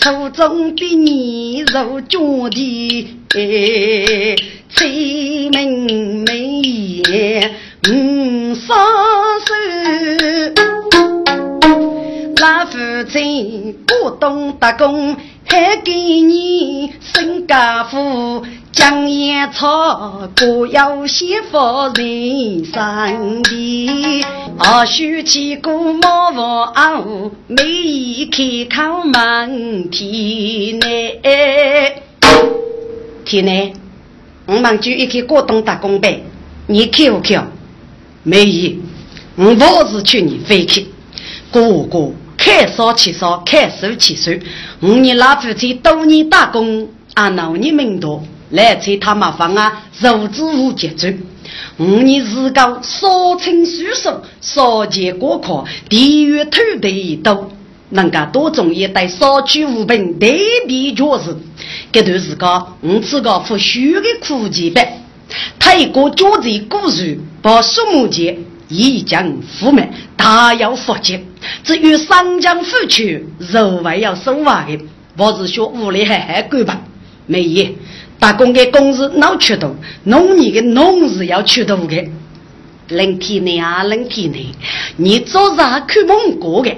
初中的你入脚的崔明美，五双手，老父亲不懂打工，还给你生家福。江烟草，各有媳妇人生的。二叔起过茅房熬，每一开口问天内。天内，我们就一个过冬打工呗，你去不去？没有，我不是劝你回去。哥哥，看少起少，看手起手。我你老夫妻多年打工，啊，老你们多。来催他麻烦啊，肉质无节奏。五年日高，少清疏疏，少见过客，地域土地多，能够多种一代少取无凭，对比确实。这段时间，我自个不虚的苦节呗。他一个脚在古树，把树木节已将覆灭，大要复节。至于三江复去，肉还要收完的，我是说屋里还还够吧？没有。打工的工资老缺多，农业的农是要缺多的。冷天呢啊，冷天呢，你做啥看蒙古的？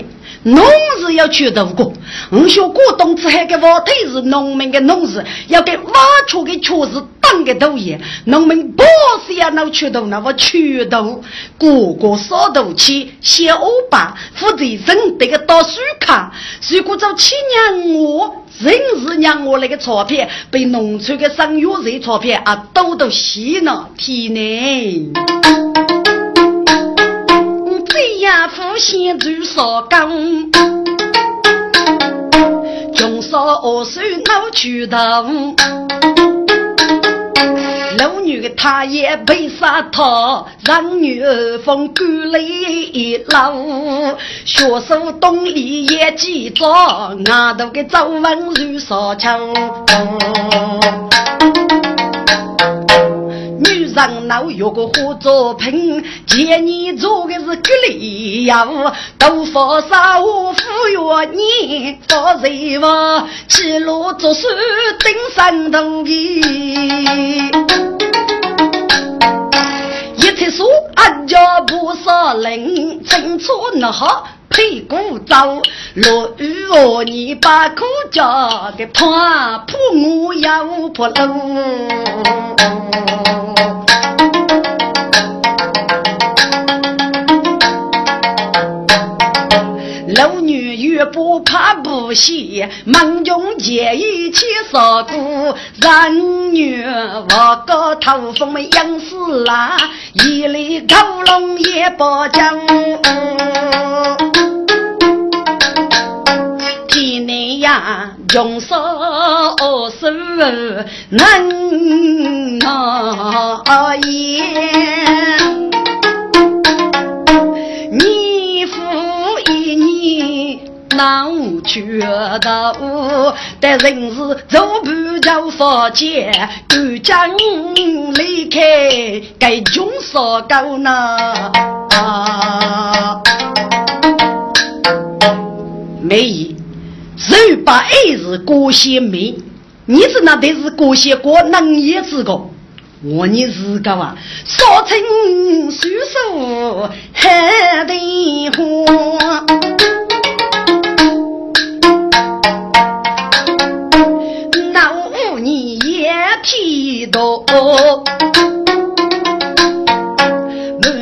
农事要缺多个。我说过冬之后的挖土是农民的农事，要给挖出的确实当个头爷。农民不是要闹缺多，那我缺多，个个烧土气，小把负责人这个倒水卡，如果找七年我。真是让我那个钞票被农村的生育税钞票啊，都都洗了天呢！这样先做少工，穷少二手闹渠道。老女的她也被杀头，让女儿风干了一路。学手东里也记着，外头的皱纹如烧枪。女人。脑有个火作品，见你做的是格里呀，都发烧我服药你发热哇，起路做事顶山头的，一切说俺家不杀人，清楚那好。屁股走，落雨哦，你把苦家给怕破我要破路。老女越不怕不喜，忙中见一起杀过。人女我个头风没养死啦，一粒狗笼也不讲。用手手能拿烟，难觉得，但人是走不着佛前，赶将离开该穷少高呢？没意。十把爱是过些美，你是那得是过些过能也之个，我你是个哇，少成叔叔海的花，满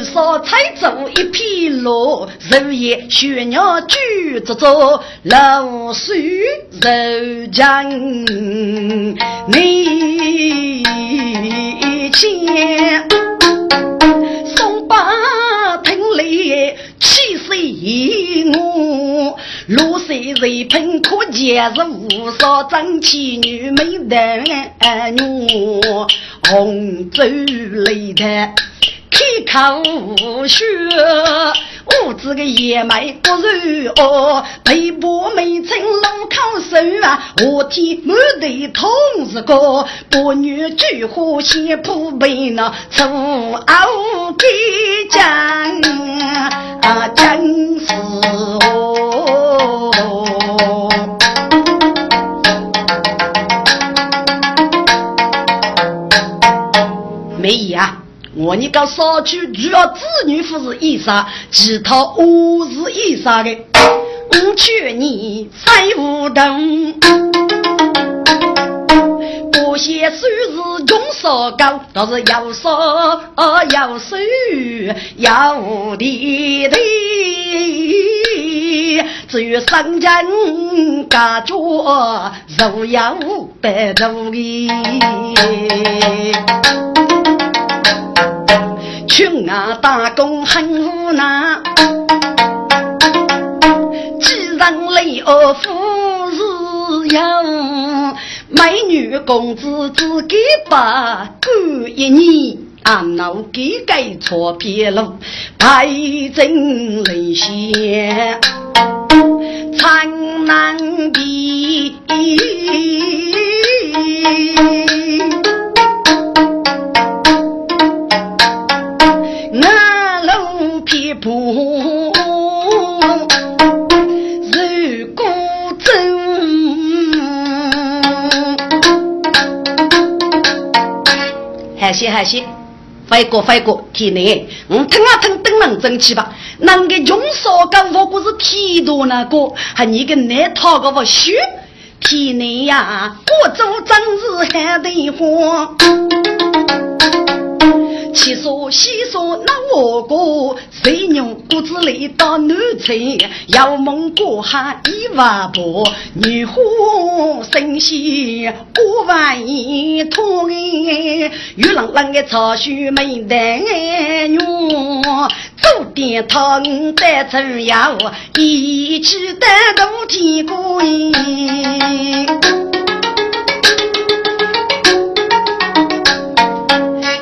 山翠竹一匹路，日夜学鸟举着走，老树柔情你牵，松柏里气死我，露水人品可见是无少争气女美男女，红烛擂台。开口无血，我这个爷们不如哦，背部没成龙口手啊，我天满地痛是个，不女菊花先铺背那粗傲给讲啊，真是哦，没呀。我你个少去主要子女服是衣裳，其他我是衣裳的。我劝你再无等，不嫌数字中少高，倒是要少要少要地地，至于生人家着肉要白肉的。穷啊，打工很无奈，既然累而富是有，美女公子只给把过一年，俺老给给错别路，白真泪血，苍难比。飞过飞过，体内，我腾啊腾，登能争气吧？那个穷少个，如果是体多那个，还你个难讨个不虚，体内呀，各种真是还得慌。七说西说那我哥，谁牛骨子里到南城，要梦过海一万步，女花神仙过万一通哎，玉郎郎的草须眉丹女，走点汤带春药，一起带动天过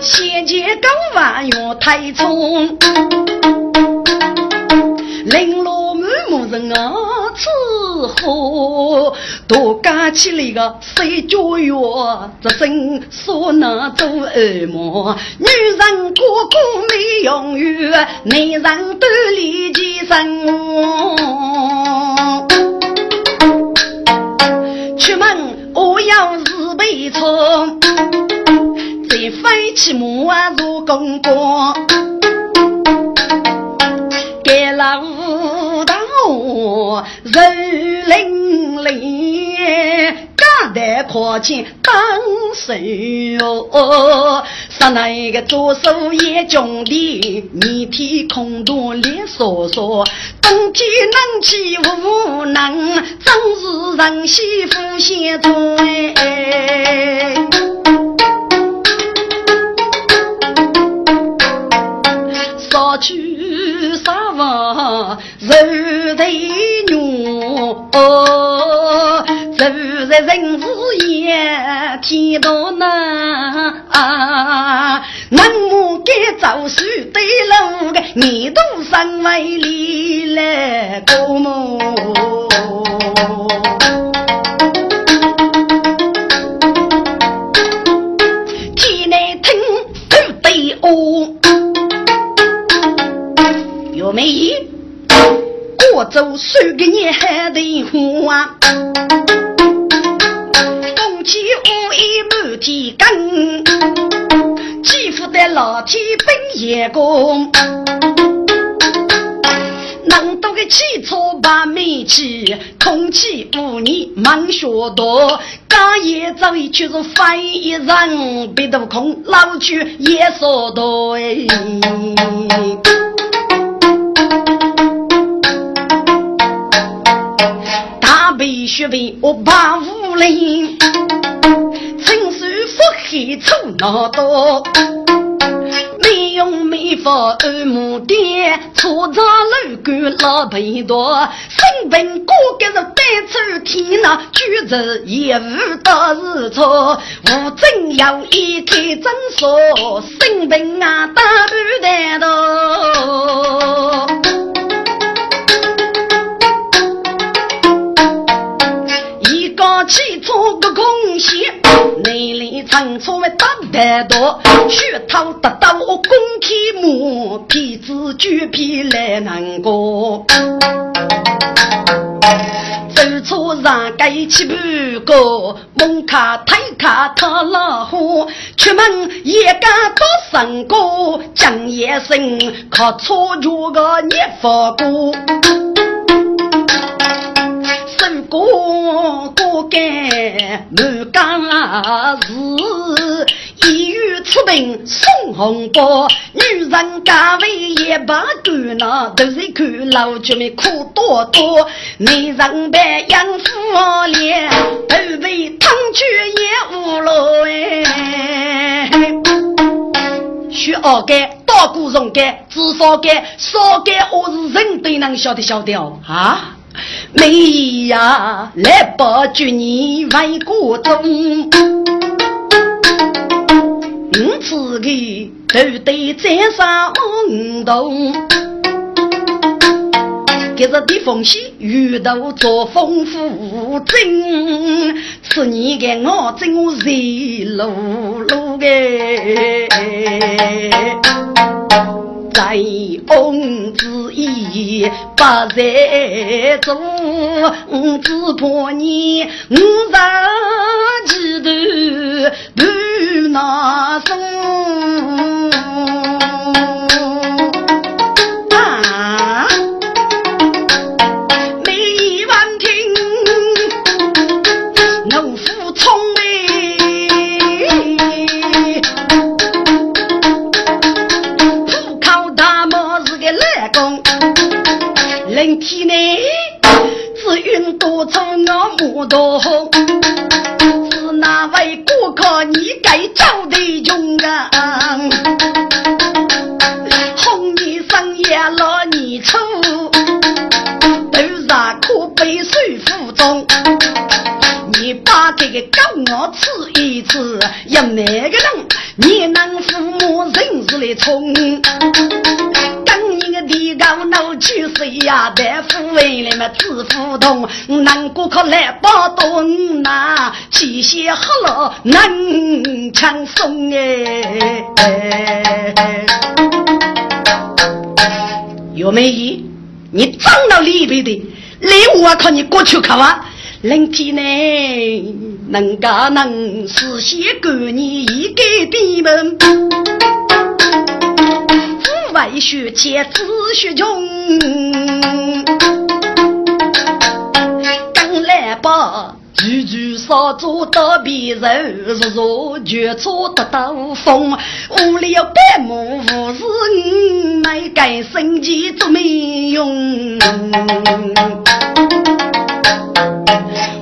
先前刚完用太冲，零落满目人啊，吃火，多加起来个谁教育？这真说那做恶魔，女人个个没用语，男人都理解生活。出门我要自备车，飞起马如公公，给老大我人伶俐，干得可见当手哦。上那个左手也穷的，你天空多脸烁烁，冬天冷气无能，真是人媳妇先做哎。去啥房，肉头肉哦。走在人世间，天道难。那我该走书对路个，你都身为里来过么？有没？过走数个年还得花。起乌衣满天根，欺负的老天本眼光。能多个汽车把煤气，空气污染满学道。刚也早已就是翻一人，别都空老去也说对。大背雪背我把五零。腹黑粗脑多，没用没法二亩地，粗长楼干老肥多，生病过个是单抽天呐，举着业务到日错，无证要一开诊所，生病啊打不得多。个空隙，内里长车为打得多，血套得到我公开木，皮子举皮来难过。走车上盖起不过，门卡推卡他老虎，出门也敢多生过，江夜生靠车脚个热发过。过过该满江是一语出兵送红包，女人家为一把干呐，都是看老舅们苦多多，男人被养父脸，都被汤去也无路哎。需二干，大鼓容干，至少干，少干我是人都能晓得晓得哦啊。妹呀，来保住你为国忠，五次个都得在上动。今日的风息，遇到做丰富真，是你给我真我热露露个。在翁之意不在做，只怕你我上几头不拿松。那么多，是哪位顾客你该找的用啊？红衣裳也落你丑，都让可被水浮中。你把这个狗我吃一次，要哪个人你能父母认识来冲？去谁呀？大夫为了么治腹痛，难过可来把东拿，气血好了能强松哎。有没有？你长到里边的，礼物啊，靠你过去看啊。人体呢，能干能实现管你一个地门，父外学且子学穷，刚来吧。句句少做到别人，日日绝错得到风。屋里有百亩无事，买改生计做没用。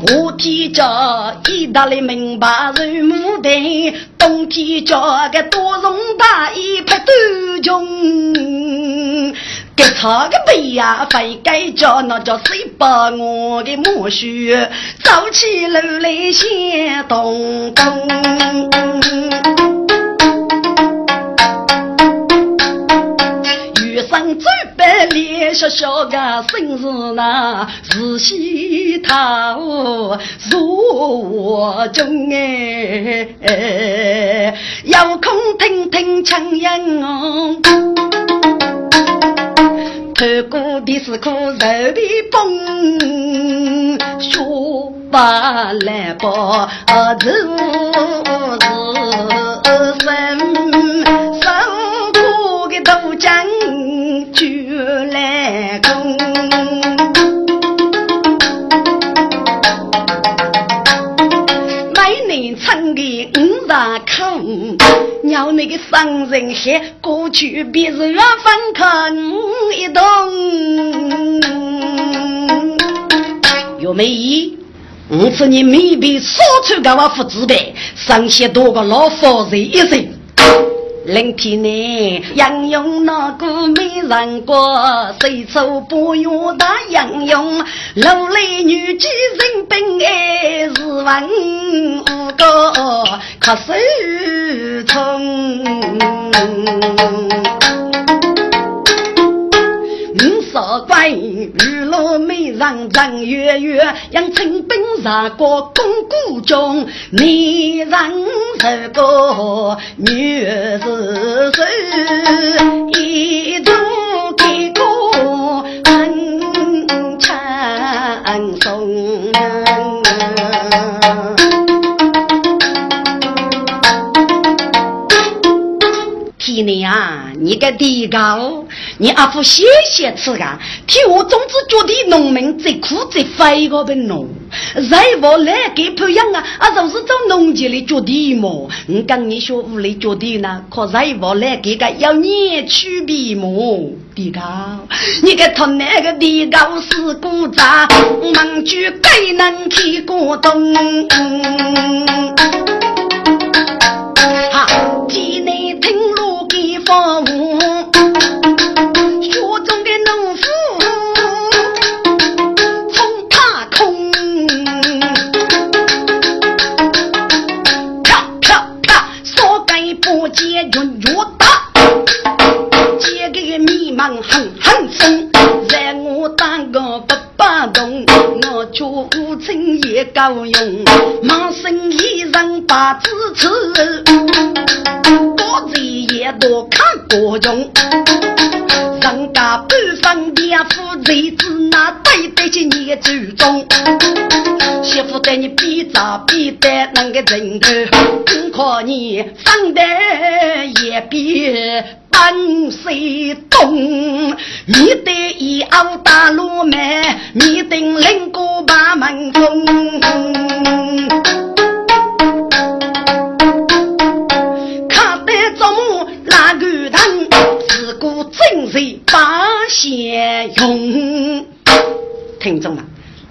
我天家意大利明白人母的，冬天家个多绒大衣不短穷。给他个背呀，非该叫那叫谁把我的母婿走起路来先动动。生最白脸小小的生日那是西头入中哎，有空听听唱音哦。透过的是颗肉的崩，说把来吧，是大坑。要那个商人还过去别人分看一动，有没有？我说你没被说出个我父子辈，上些多个老夫人一生。冷天呢，杨勇那个美人过，谁走不用打杨勇，楼里女几人本爱是万五个，可是冲。少怪娱乐美人张月月，养成本杀过公谷中，你让这个女儿是一度给过很长松。天内啊，你个地高！你阿父谢谢吃个，替我总之觉得农民最苦最费个的农，再不来给培养啊，啊就是找农界里脚地嘛。我跟你说屋里脚地呢，可再不来给个要年区别嘛。地高，你个他那个地高是古渣，忙句该能提过东。好，体内听哼哼声，让我当个不巴动，我却无情也够用。满身衣裳把支持，多嘴也多看过中。人家不分爹夫贼子，那对得起你祖宗。媳妇对你比咋比得那个人头，我靠你放得也比。安谁懂？你得一熬大路门，你得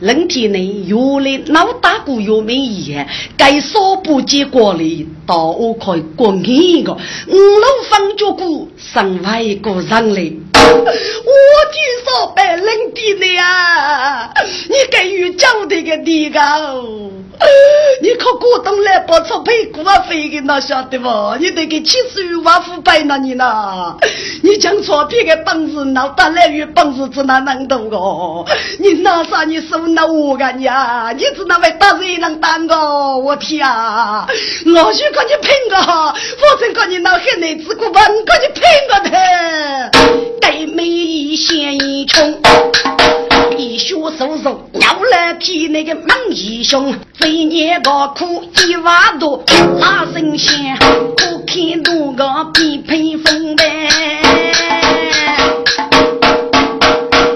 人体内有的脑大骨有没眼，该说不结果里到我可以过一个五楼方脚骨上外一个人类。我听说白人体内啊，你该与教的个地高，你靠股东来不出赔股费的那晓得不？你得给七十万腐败那你呢？你讲错别的本事，那当然有本事只能能懂个。你拿啥你手拿我干呀？你只能为打人能当个？我天啊！老许跟你拼个，否则跟你那黑内子骨本跟你拼个的。对美一线一穷。一血手手，要来替那个猛义兄，这一年个苦一万多，拉神仙，不看多个比配风呗。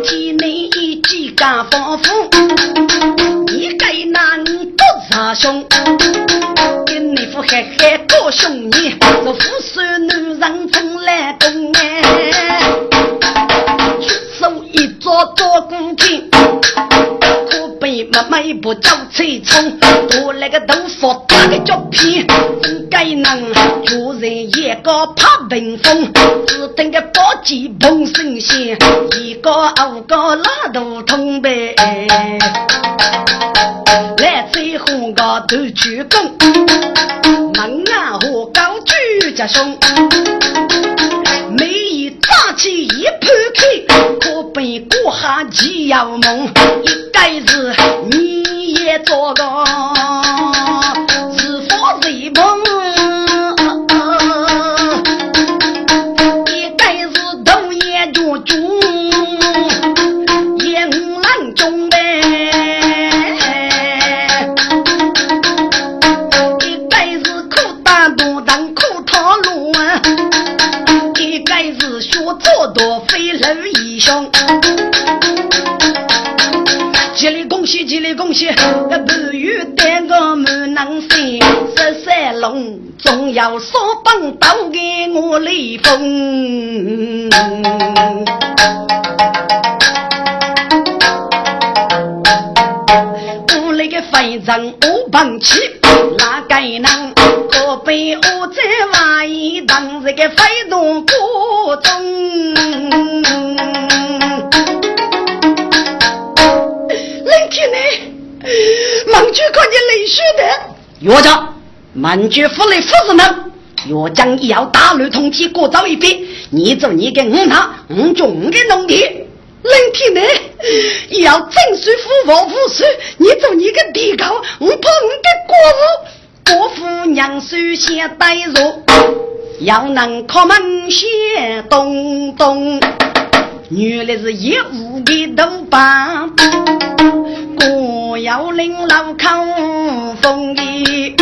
体内一记干丰富，一个男不杀凶，跟你夫嘿嘿多兄弟，这富帅男人做古天，可悲妹妹不走吹冲，多那个豆腐打个脚皮，怎该能做人一个怕冰风，只等个宝鸡碰神仙，一个二个拉肚痛呗。来最后个都鞠躬，门啊和高举家兄。打起一盘开，可被过下几要梦，一辈子你也做个不与单个满能飞，十三龙总要说帮刀给我雷锋。我那个飞人五棒起，哪个能？可被我在外当这个飞动过中，岳家孟举府内夫子们，岳将要大路通天过早一笔，你走你给五堂五种的农田，冷天呢？要正水富我无水，你做你个地高，我怕你的过路。国父娘手先带入，要能靠门先咚咚。原来是一屋的头把，我要领老口风的。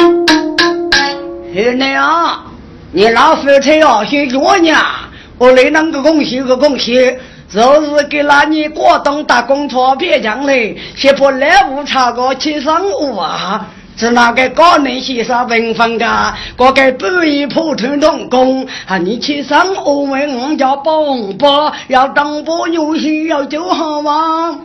二奶啊，你老夫妻要先叫呀，我来能个恭喜个恭喜，就是给那你广东打工钞票奖嘞，先把来无差个去上午啊。是那个高能先生文风的，个个半夜普通童工，啊，你去上我问我叫帮帮，要当波游戏要就好吗？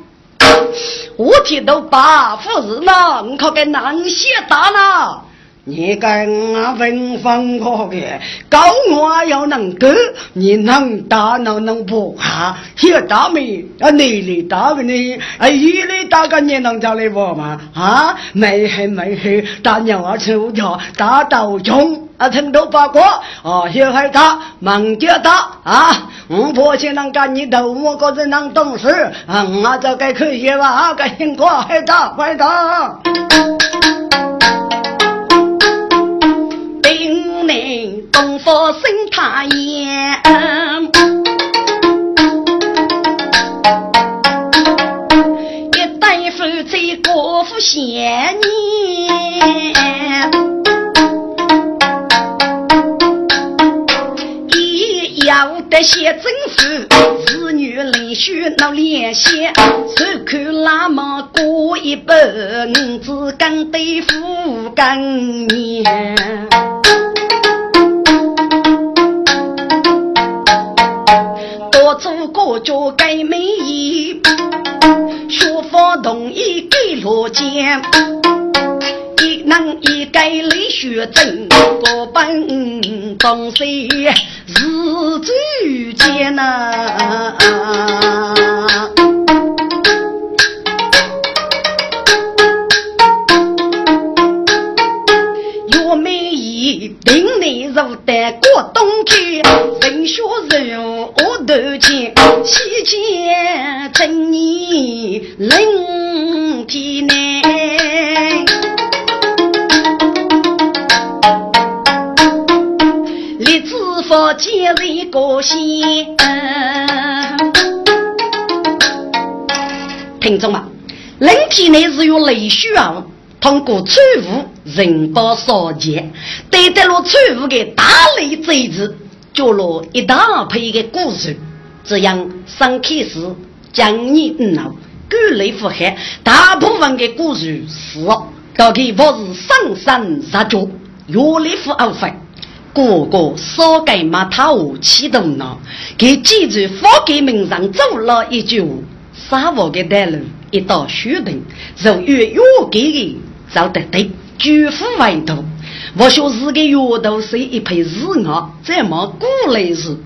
我听到八夫人了，你可给难些大了。你跟我文风可的，高我要能够，你能打能能不哈？有大没？啊，内里大个你？啊，一里大个你能叫来不吗？啊，没黑没黑，大娘儿出家，大道中啊，成都八卦啊，小孩大，忙家大啊，我婆亲能干你头，我个人能懂事啊，我这该可以吧？该辛苦还大快大。东方升太阳，一代夫妻国富贤年，一要得些政府，子女连续闹联系，手看那么过一半，只敢对付干年。做国家改美意，学法同意给罗江，一能一改来学正，各奔东西是最艰难。路带过冬去，人学人我头前，西见真你冷天内。立志佛见人高兴。听众们，人体内是有内需啊。通过错误人道烧结，得到了错误的大类罪子，做了一大批的故事。这样上开始将你脑各类符合大部分的故事是，大概不是上山入脚，越来越而分。个个少改马头启动了，给记住发给门上走了一句话：沙漠的道路一道雪灯，如越越给的。走得对，举夫为度。我说是个月头是一配日熬，这么过来时，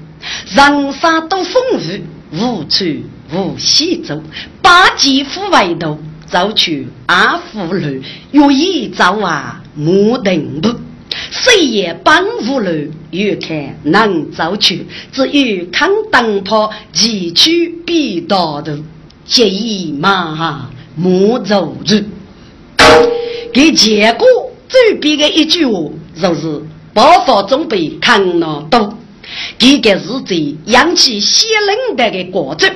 人生都丰富，无处无西走。八级夫为度，走去阿福路，愿意走啊木登步。谁也帮不了，越看能走去，只有看灯泡，崎岖必道路，结一马莫走路。给结果最别的一句话，就是爆发准备抗闹多，这个是在扬起先人的个过程。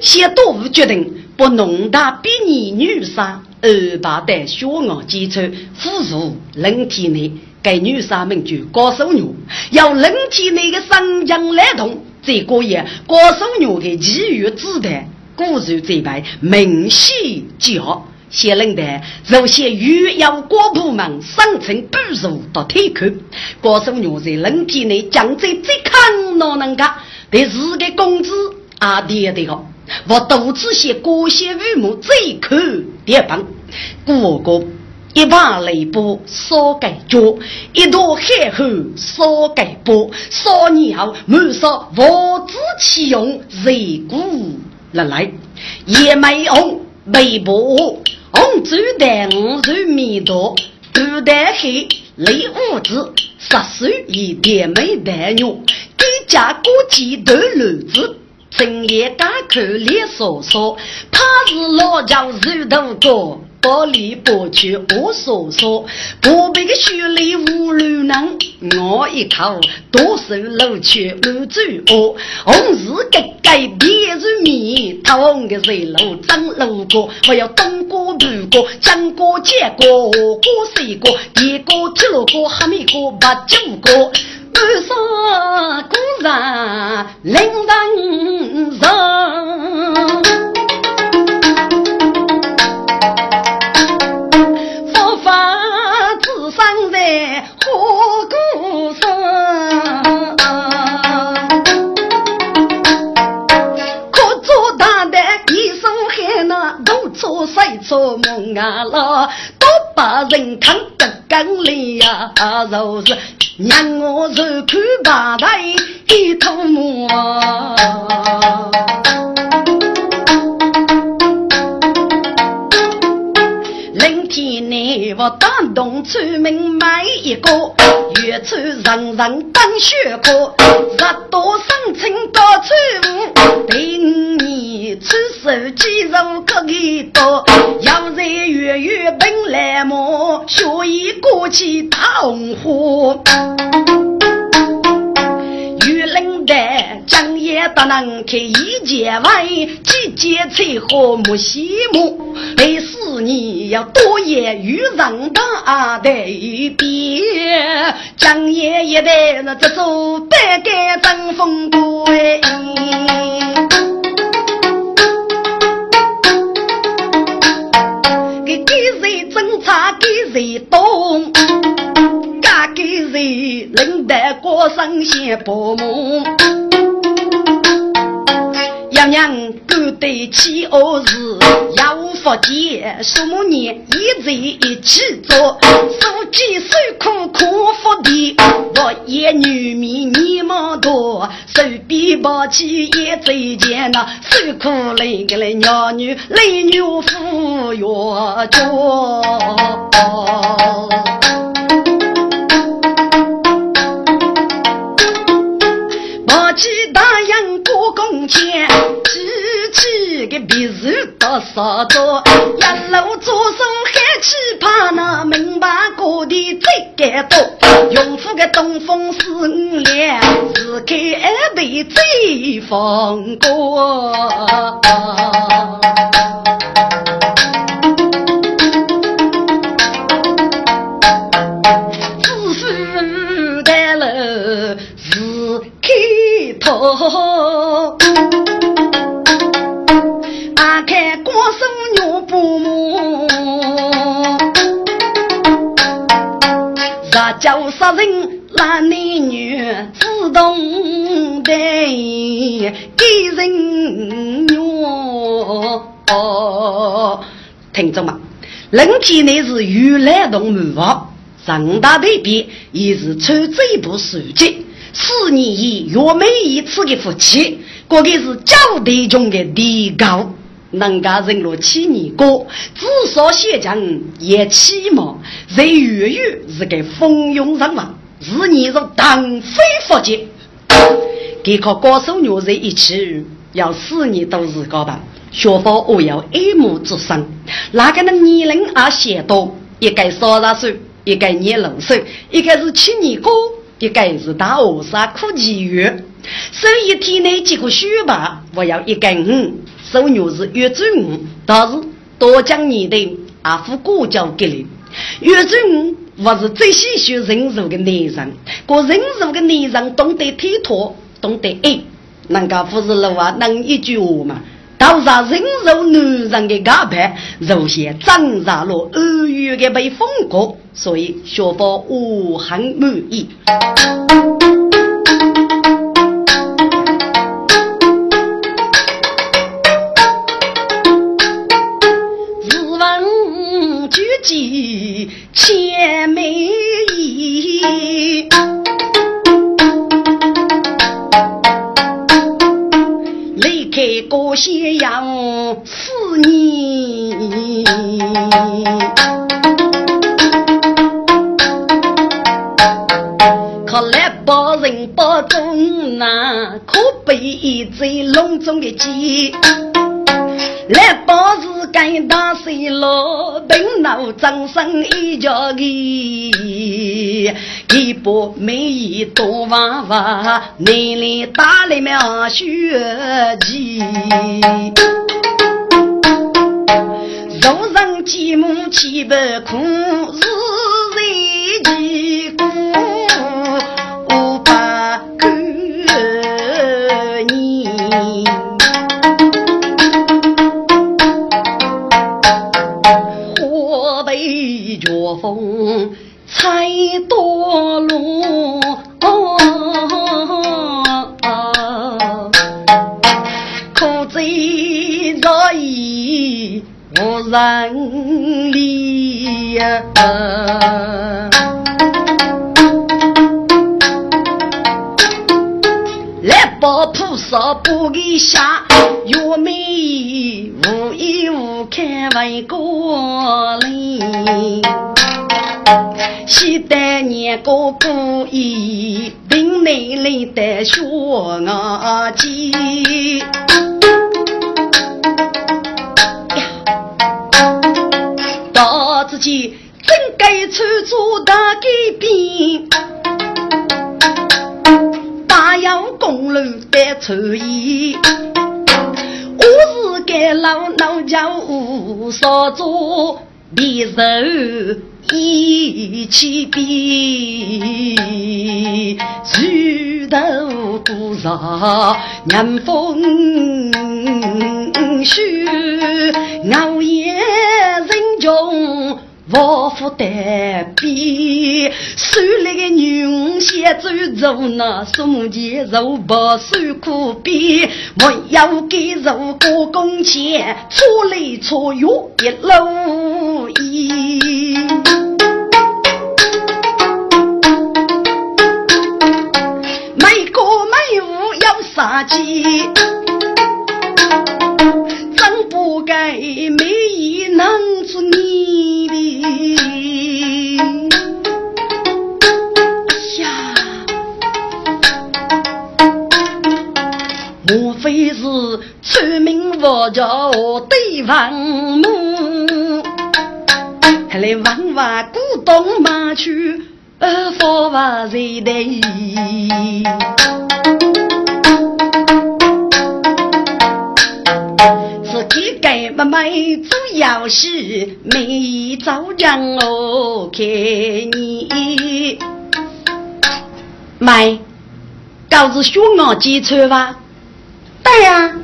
先多夫决定不弄大比你女杀，而把的血案基础辅助人体内给女杀们就高手女，要人体内的生姜来动，这个也高手女的其余子弹，固然这般明显较。先人的首先与要过部门生存不如到退口，高手牛在人体内将在最看哪能个？对自己工资啊跌的个，我独自些过些羽毛最可跌棒，过个一把雷波烧盖脚，一朵海后烧盖波，少年后满少我自其用，热骨来来也没用微波。红烛带五如米多，头戴黑雷五子，十手一点没带肉，给家过几头炉子，深夜打口脸烧烧，他是老将肉头哥。玻璃剥去我所说，隔壁的雪里无路能，我一口多手露去满嘴恶，红日盖盖别人面，他红的水路真路过，我要东过南过，江过江过，过水过，一个铁路过，哈密过，八九过，半山古人临人人。谁做梦啊啦？都把人看得更累呀！若是让我受苦把台一头毛。你我打动出门买一个，远处人人当雪哥，日多生情到处对你出手肌肉可以多，要在月月奔来么？学一过去大红花。玉林的江也不能开一节外，季节菜和木西木，累死你要多言与人大的一边，江也一代那这座百干争风归。给给谁侦查给谁动？给人领得过生先保姆，娘娘干得起恶事，要福建数年一在一起做，书记受苦可福地，我也女民你们多，手臂抱起也最艰难，受苦累个来娘女累女扶越多。我记大阳过公钱，举起个别子打扫多，一路走手喊起怕那门把过的最该多，用户个东风四五两，是给二队最风光。阿看光手牛不母，杂交杀人男女自动的给人用。听着嘛，人体内是鱼类动物，长大对比也是穿这部书籍。四年一月每一次的夫妻，过个是交代中的提高，能够人落七年过，至少先讲也起码，在月月是个蜂拥上网，是你是当非福节，给靠高手女在一起，要四年都是高吧？学法我要爱慕之深，那个能年龄啊写多，一个三十岁，一个年六岁，一个是七年过。一个是大河山苦几月，所以体内几个血吧，我要一根五，手女是月中五，但是多讲你的阿夫过交给你，月中五我是最喜欢人肉的男人，过人肉的男人懂得体托，懂得爱，人家不是老话能一句话嘛？到上人肉男人的假扮，肉些长上了二月的被风过，所以小宝我很满意。日文举起千美这个咸阳四年，可来保人保中难，可被一只笼中的鸡。来报是干大水落，等老张生一家的，一波美一多娃娃，奶奶打了苗血气，肉上几亩七百苦，日日几风采多路，苦在若意无人理呀。来把菩萨不给下，月眉无依无靠为过来。西代年过不易，顶内里的学阿姐。到自己真该出做大改变，大有公路的出意。我是该老老家务少做，别受。一起比，举头多少年风雪，熬夜人穷我负担比，手里的女先走走那送钱肉包受苦逼，没有给肉过工钱，错来错约一路一。杀鸡，真不该没意能做你的。呀，莫非是村民我叫对房母，还来问问古董马去，呃，佛法谁的？该不买，主要是没找人哦，给你买，告诉熊猫几车吧？对呀。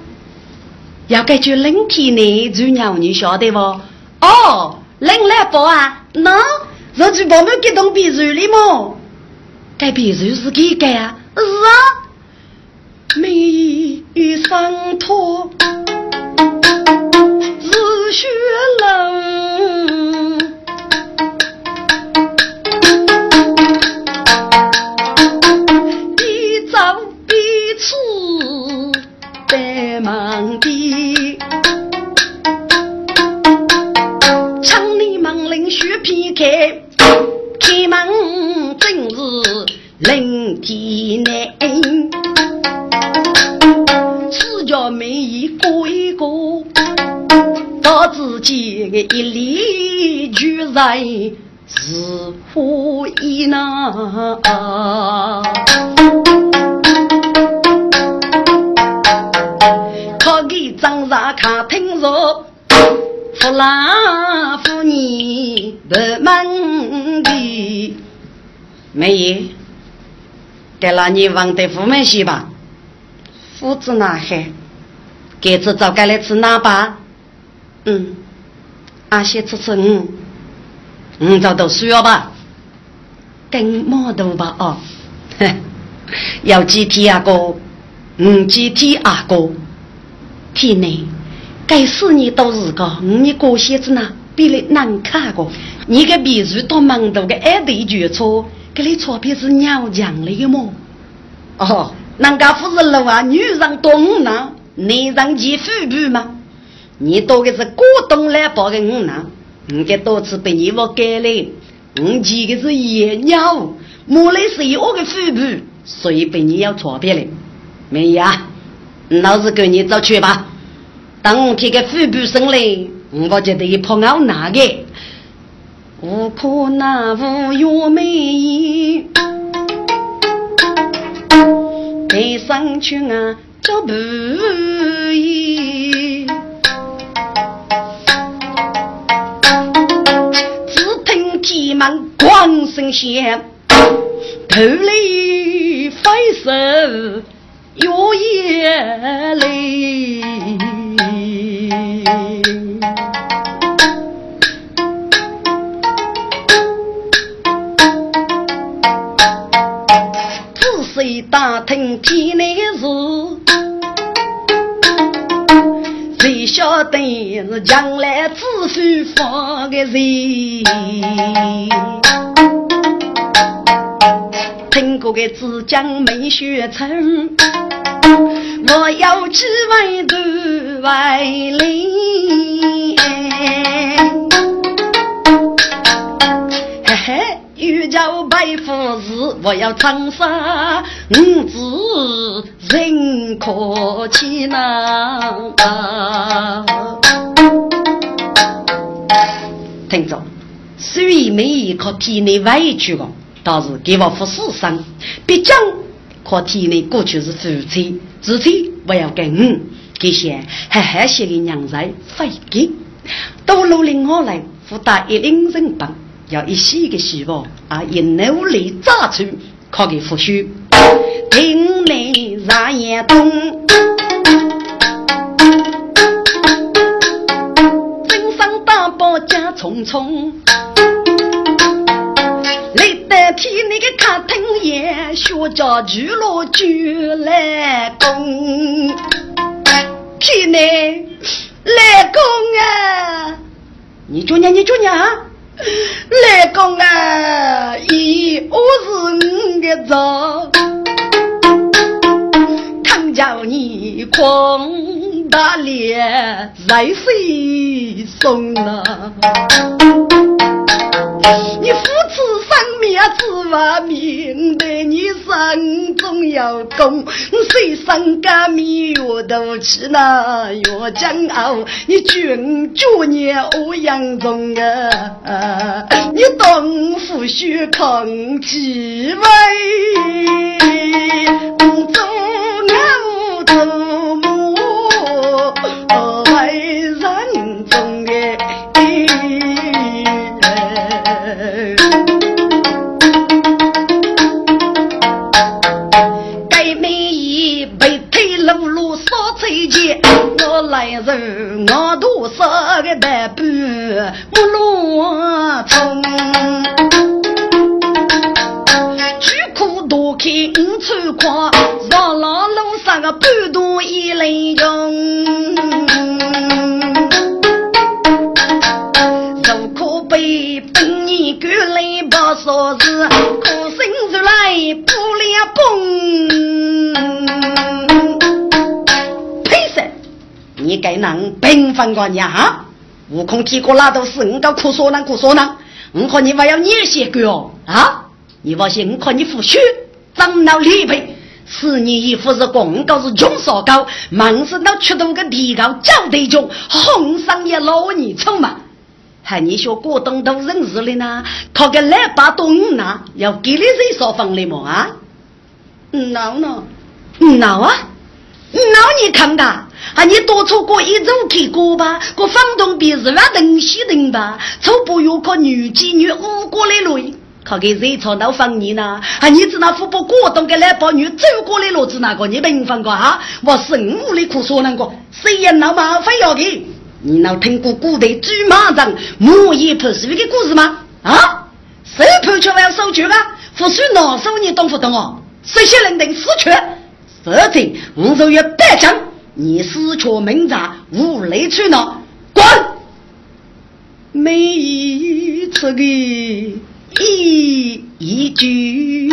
要该去冷体呢，主要你晓得不？哦，冷来不啊？喏，这就把们给动别墅里么？该别墅是几个啊？是啊，梅雨上雪冷，一早一次在忙的。开开门正是冷天内，四家美一个一个，到自己的一里居然是何意呢？可给张上看听说。夫郎妇女不门的，没有，给了你忘得父门去吧。父子哪海，给次早该来吃哪吧？嗯，阿些吃吃嗯，嗯，早都需要吧？跟毛头吧哦，要几天阿哥？嗯，几天阿哥？天内。该四年都是个，你过些子呢，比你难看个。你个秘书到门头个二对绝错，给你钞票是鸟讲的么？哦，人家不是老啊，女人懂呢，男人去富裕吗？你多的是过冬来包的我呢，你给多次被你我改了，你骑的是野鸟，莫来是我的腹部，所以被你要钞票了。没呀，老子跟你走去吧。当天个腹部生来，我觉得一泡熬那个，无可那无月美，背上去啊脚不依，只听天门光声响，头里飞手月夜里。仔细打听天内事，谁晓得是将来子孙放个人？听过的只讲没学成。我要只为对外领，叫白富士，我要长沙五子人可气呐！听着，虽然没一颗体内委屈的，但是给我服世上，毕竟。可体内过去是夫妻，自己不要跟我这些还还些的娘在费给，都努力我来负担一领人本，要一些个希望啊，一努力扎出可给复修，听来热眼动，人生大宝家匆匆。替那个客厅也学家俱乐就来攻，替你来攻啊！你做娘，你做娘，来公啊！咦，我是你的错，看叫你狂大脸在谁送了？你扶持上面。家子娃命对你生中有功，谁生个米越多吃那越骄傲。你君主你欧阳中啊，你东府须抗几位？中我头个大半木罗虫，巨苦多看五穿胯，上老路上个半多一雷用，如可被本年赶来把啥子，可生出来不了崩。你给能平分个娘，悟空提过那都是你个苦说难苦说难，我看你还要你些个哦啊！你放心，我看你付血长老李培，是你衣服是公高是穷少高，满身都出动个提高脚得中，红上一老你丑嘛！还你说过东都认识了呢？靠个来把东呢，要给你谁说分的么啊？闹闹闹啊！闹你看的。啊！你多出过一周去过吧？过房东别是那东西人吧？出不有靠女妓女五过来路，靠给谁吵到房你呢？啊！你只那富不过东的来把女走过来路子那个？你平分过啊？我生无里苦说那个，谁也闹麻烦要给？你能听过古代猪马掌木叶破碎的故事吗？啊！谁破却要收据啊？不许拿手，你懂不懂哦？这些人等死去，实情我就要白讲。你私却门闸，无雷去闹，滚！每一次的一一句，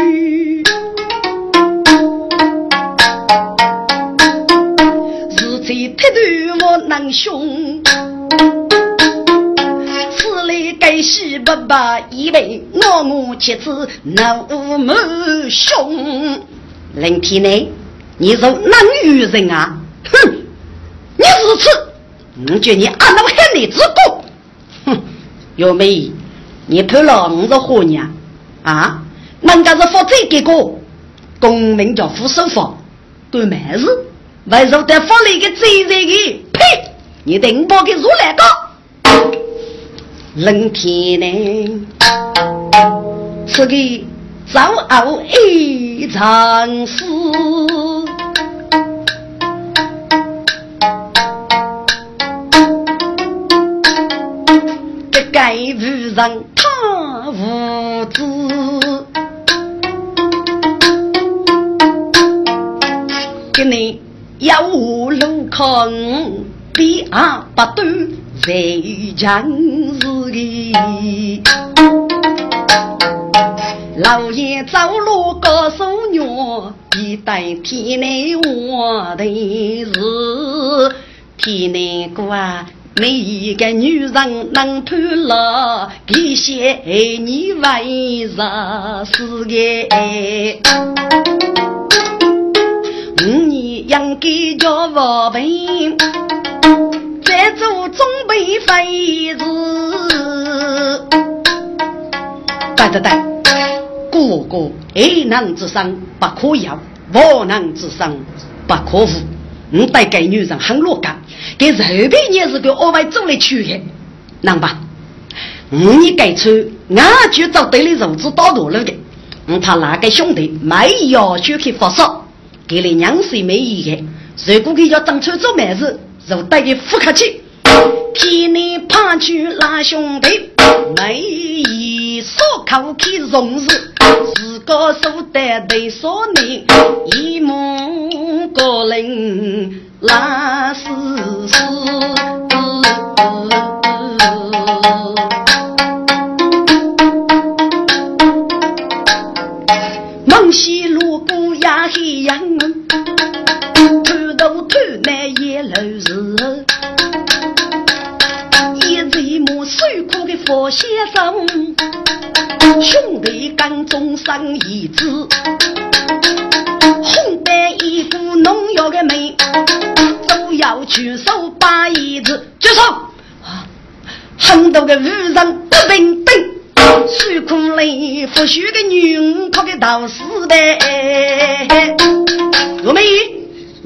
是在铁头我难凶，此来该喜不把以为我我妻子那无母凶。林天内，你是男女人啊？哼，你如此，我叫你阿老喊你之过。哼，有没？你判了我是何娘啊？人家是负责给个，公民叫副手法，对没事，为受得法律的责任的。呸！你等我给如来个。冷天呢？是个早熬一场事。该无人，他无知。给你要路看，第二不断在强势的。老爷走路告诉我，一代天内我的是天内过每一个女人能判了，给些你为啥是个？五年养给叫我辈，在做准备妃子。对对对，哥哥，爱能之上不可要，无能之上不可无。你带给女人很乐感。给肉皮也是个额外做来取的，能吧？你该出，俺就找对的肉子打多了的。嗯，他那个兄弟没要求去发烧，给了娘水没意的。如果给要当初做媒子，就带个不客气。替你怕去拉兄弟，没一说口去容事，自个手得对说你一目个人。那是是，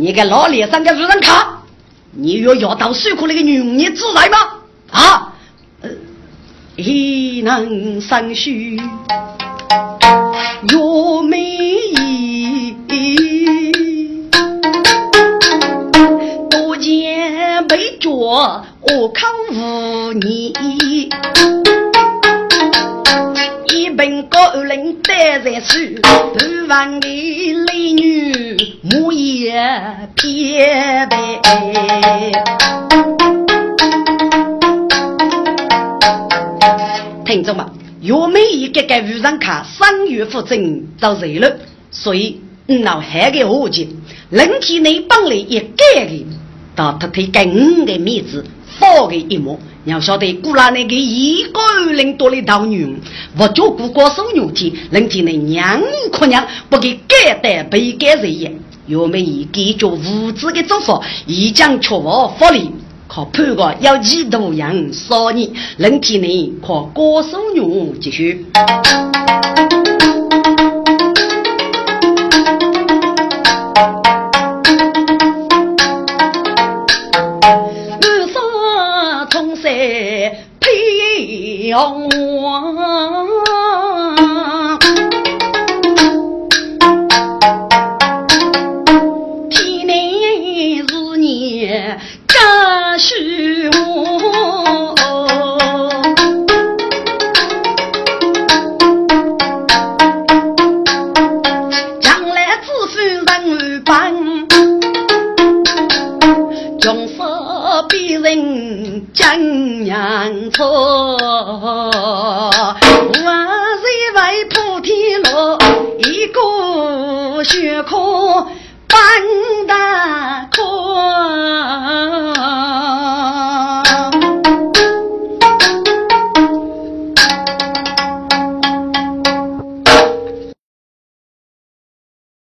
你给老脸上的女人看，你要要到水库那个女人，你自在吗？啊？一能生须若美仪，多见被脚我看无你，本高人带在手，半万的美女木叶偏白。听众们，有每一个个渔人卡三月复征遭热了，所以老海的伙计，人体内本来一改的，到他推给五个面子，发给一幕。要晓得，古拉那个一个人多的道女，我就过过手牛体，人体内娘可娘不给改代被改人也。有每一个做无知的做法，一将确保福利。可判个要几多样少年，人体内可高手用继续。配